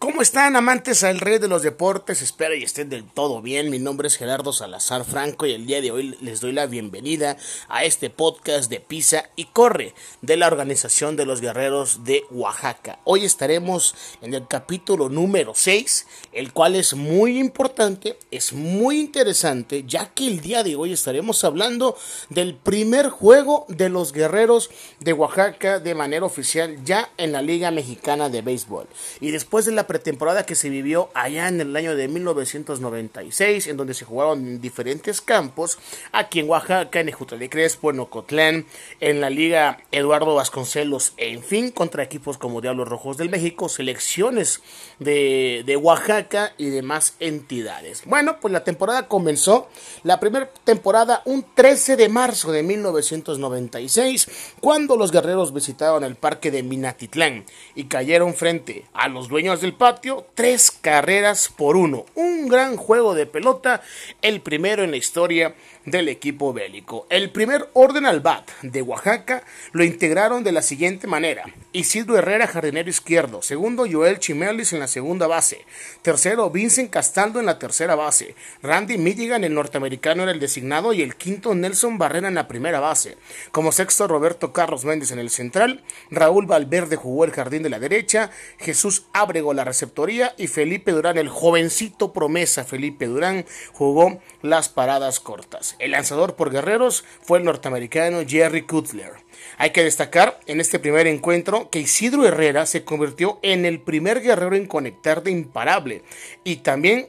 ¿Cómo están amantes al rey de los deportes? Espero y estén del todo bien. Mi nombre es Gerardo Salazar Franco y el día de hoy les doy la bienvenida a este podcast de Pisa y Corre de la Organización de los Guerreros de Oaxaca. Hoy estaremos en el capítulo número 6, el cual es muy importante, es muy interesante, ya que el día de hoy estaremos hablando del primer juego de los Guerreros de Oaxaca de manera oficial ya en la Liga Mexicana de Béisbol. Y después de la pretemporada que se vivió allá en el año de 1996, en donde se jugaron en diferentes campos, aquí en Oaxaca, en Ejutla Crespo, en Ocotlán, en la Liga Eduardo Vasconcelos, en fin, contra equipos como Diablos Rojos del México, selecciones de, de Oaxaca y demás entidades. Bueno, pues la temporada comenzó, la primera temporada un 13 de marzo de 1996, cuando los guerreros visitaron el parque de Minatitlán y cayeron frente a los dueños del patio, tres carreras por uno. Un gran juego de pelota, el primero en la historia del equipo bélico. El primer orden al bat de Oaxaca lo integraron de la siguiente manera. Isidro Herrera, jardinero izquierdo. Segundo, Joel Chimelis en la segunda base. Tercero, Vincent Castaldo en la tercera base. Randy Milligan, el norteamericano, era el designado. Y el quinto, Nelson Barrera en la primera base. Como sexto, Roberto Carlos Méndez en el central. Raúl Valverde jugó el jardín de la derecha. Jesús Ábrego la receptoría. Y Felipe Durán, el jovencito promesa Felipe Durán, jugó las paradas cortas. El lanzador por guerreros fue el norteamericano Jerry Kutler. Hay que destacar en este primer encuentro que Isidro Herrera se convirtió en el primer guerrero en conectar de imparable y también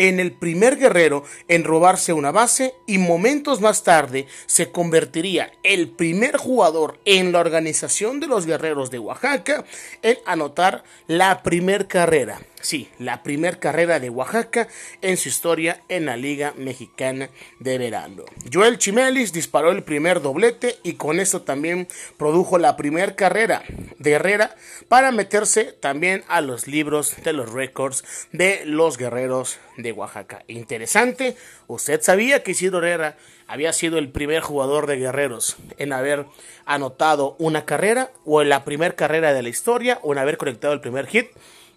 en el primer guerrero en robarse una base y momentos más tarde se convertiría el primer jugador en la organización de los guerreros de Oaxaca en anotar la primer carrera. Sí, la primer carrera de Oaxaca en su historia en la Liga Mexicana de Verano. Joel Chimelis disparó el primer doblete y con esto también produjo la primera carrera de Herrera para meterse también a los libros de los récords de los guerreros de Oaxaca. Interesante, usted sabía que Isidro Herrera había sido el primer jugador de guerreros en haber anotado una carrera o en la primera carrera de la historia o en haber conectado el primer hit.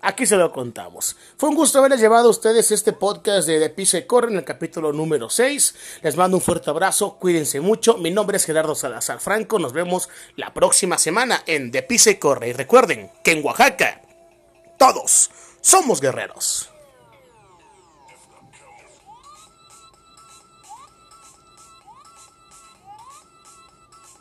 Aquí se lo contamos. Fue un gusto haberles llevado a ustedes este podcast de De Pisa y Corre en el capítulo número 6. Les mando un fuerte abrazo, cuídense mucho. Mi nombre es Gerardo Salazar Franco. Nos vemos la próxima semana en De Pisa y Corre. Y recuerden que en Oaxaca todos somos guerreros.